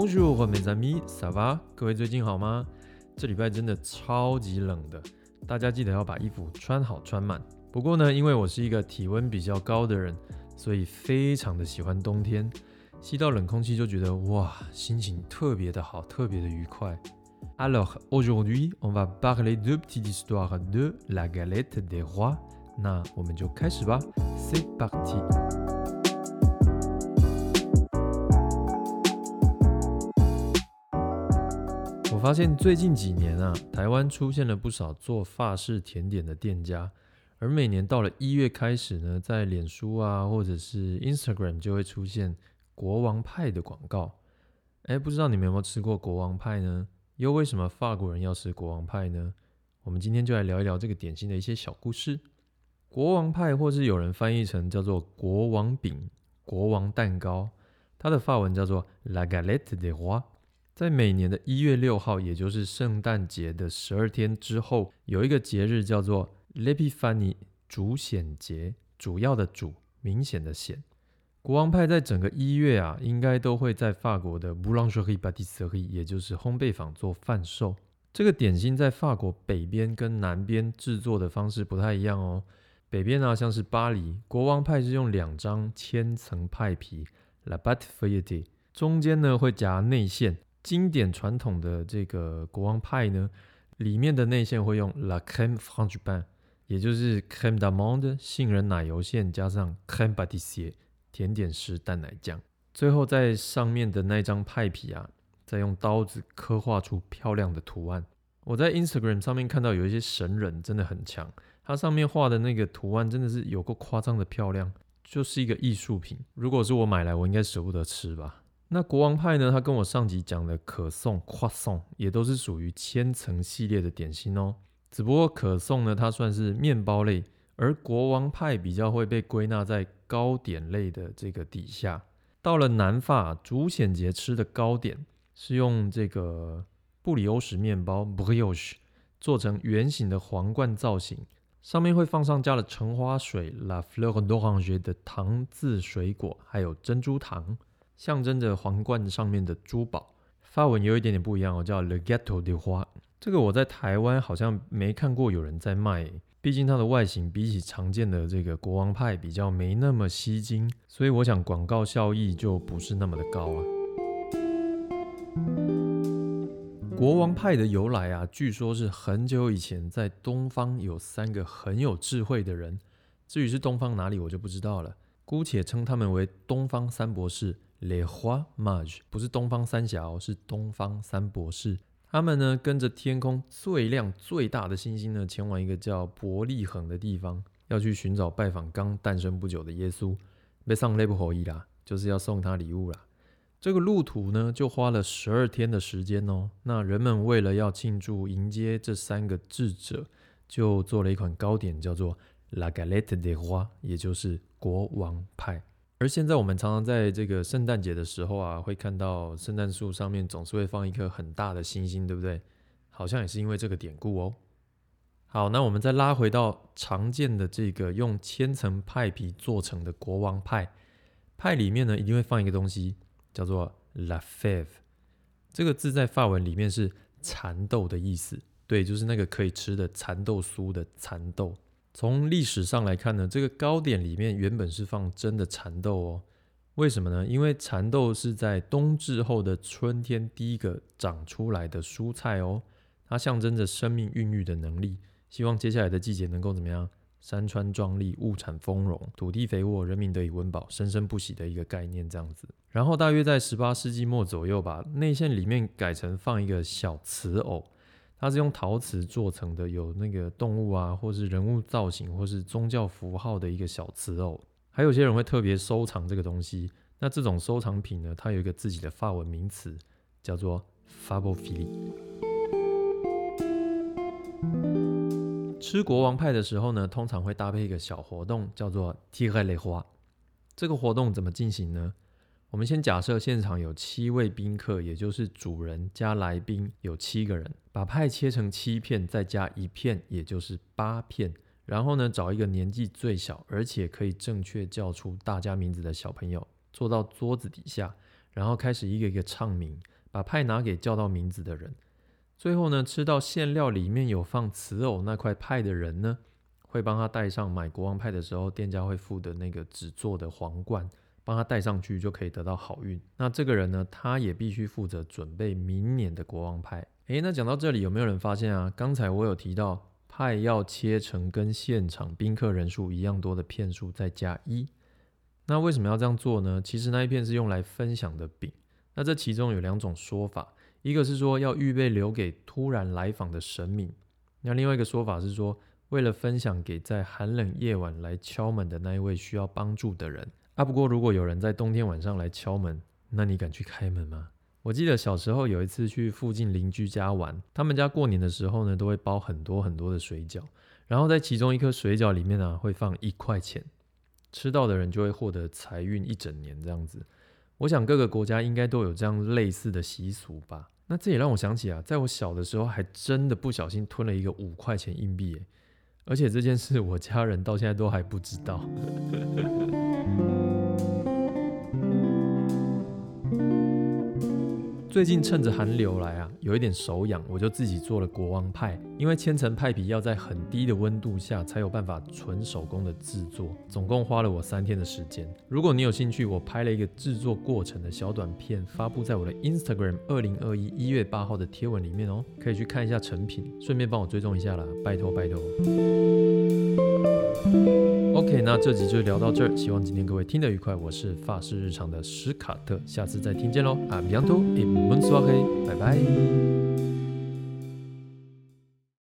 Bonjour mes amis, ça va？各位最近好吗？这礼拜真的超级冷的，大家记得要把衣服穿好穿满。不过呢，因为我是一个体温比较高的人，所以非常的喜欢冬天，吸到冷空气就觉得哇，心情特别的好，特别的愉快。Alors aujourd'hui, on va parler de petites histoires de la galette des rois。那我们就开始吧，C'est parti。我发现最近几年啊，台湾出现了不少做法式甜点的店家，而每年到了一月开始呢，在脸书啊或者是 Instagram 就会出现国王派的广告。哎，不知道你们有没有吃过国王派呢？又为什么法国人要吃国王派呢？我们今天就来聊一聊这个点心的一些小故事。国王派，或是有人翻译成叫做国王饼、国王蛋糕，它的法文叫做 La Galette des Rois。在每年的一月六号，也就是圣诞节的十二天之后，有一个节日叫做 L'Epiphanie 主显节，主要的主，明显的显。国王派在整个一月啊，应该都会在法国的 Boulangerie Pâtisserie，也就是烘焙坊做贩售。这个点心在法国北边跟南边制作的方式不太一样哦。北边呢，像是巴黎，国王派是用两张千层派皮 （La b a t f e u i l t e 中间呢会夹内馅。经典传统的这个国王派呢，里面的内馅会用 La crème frangipane，也就是 crème d'amande 杏仁奶油馅加上 crème pâtissier。甜点师蛋奶酱，最后在上面的那张派皮啊，再用刀子刻画出漂亮的图案。我在 Instagram 上面看到有一些神人真的很强，它上面画的那个图案真的是有够夸张的漂亮，就是一个艺术品。如果是我买来，我应该舍不得吃吧。那国王派呢？它跟我上集讲的可颂、夸颂也都是属于千层系列的点心哦。只不过可颂呢，它算是面包类。而国王派比较会被归纳在糕点类的这个底下。到了南法，主显节吃的糕点是用这个布里欧什面包 （brioche） 做成圆形的皇冠造型，上面会放上加了橙花水 （la fleur d'orange） 的糖渍水果，还有珍珠糖，象征着皇冠上面的珠宝。发文有一点点不一样哦，叫 le gâteau de roi。这个我在台湾好像没看过有人在卖。毕竟它的外形比起常见的这个国王派比较没那么吸睛，所以我想广告效益就不是那么的高啊。国王派的由来啊，据说是很久以前在东方有三个很有智慧的人，至于是东方哪里我就不知道了，姑且称他们为东方三博士 （Le Roi Mage），不是东方三侠哦，是东方三博士。他们呢，跟着天空最亮最大的星星呢，前往一个叫伯利恒的地方，要去寻找拜访刚诞生不久的耶稣。被上雷布侯伊啦，就是要送他礼物啦。这个路途呢，就花了十二天的时间哦。那人们为了要庆祝迎接这三个智者，就做了一款糕点，叫做 La Galette des Rois，也就是国王派。而现在我们常常在这个圣诞节的时候啊，会看到圣诞树上面总是会放一颗很大的星星，对不对？好像也是因为这个典故哦。好，那我们再拉回到常见的这个用千层派皮做成的国王派，派里面呢一定会放一个东西，叫做 la fève。这个字在法文里面是蚕豆的意思，对，就是那个可以吃的蚕豆酥的蚕豆。从历史上来看呢，这个糕点里面原本是放真的蚕豆哦。为什么呢？因为蚕豆是在冬至后的春天第一个长出来的蔬菜哦，它象征着生命孕育的能力。希望接下来的季节能够怎么样？山川壮丽，物产丰荣，土地肥沃，人民得以温饱，生生不息的一个概念这样子。然后大约在十八世纪末左右吧，内馅里面改成放一个小瓷偶。它是用陶瓷做成的，有那个动物啊，或是人物造型，或是宗教符号的一个小瓷偶。还有些人会特别收藏这个东西。那这种收藏品呢，它有一个自己的法文名词，叫做 fabophilie。吃国王派的时候呢，通常会搭配一个小活动，叫做 t i r e l e 花。这个活动怎么进行呢？我们先假设现场有七位宾客，也就是主人加来宾有七个人，把派切成七片，再加一片，也就是八片。然后呢，找一个年纪最小，而且可以正确叫出大家名字的小朋友，坐到桌子底下，然后开始一个一个唱名，把派拿给叫到名字的人。最后呢，吃到馅料里面有放瓷藕那块派的人呢，会帮他带上买国王派的时候店家会附的那个纸做的皇冠，帮他带上去就可以得到好运。那这个人呢，他也必须负责准备明年的国王派。诶，那讲到这里，有没有人发现啊？刚才我有提到派要切成跟现场宾客人数一样多的片数，再加一。那为什么要这样做呢？其实那一片是用来分享的饼。那这其中有两种说法。一个是说要预备留给突然来访的神明，那另外一个说法是说，为了分享给在寒冷夜晚来敲门的那一位需要帮助的人啊。不过如果有人在冬天晚上来敲门，那你敢去开门吗？我记得小时候有一次去附近邻居家玩，他们家过年的时候呢，都会包很多很多的水饺，然后在其中一颗水饺里面呢，会放一块钱，吃到的人就会获得财运一整年这样子。我想各个国家应该都有这样类似的习俗吧。那这也让我想起啊，在我小的时候还真的不小心吞了一个五块钱硬币，而且这件事我家人到现在都还不知道。最近趁着寒流来啊，有一点手痒，我就自己做了国王派。因为千层派皮要在很低的温度下才有办法纯手工的制作，总共花了我三天的时间。如果你有兴趣，我拍了一个制作过程的小短片，发布在我的 Instagram 二零二一一月八号的贴文里面哦，可以去看一下成品，顺便帮我追踪一下啦，拜托拜托。OK，那这集就聊到这儿，希望今天各位听得愉快。我是发式日常的史卡特，下次再听见喽。i'm yantu i 多，一 n 刷黑，拜拜。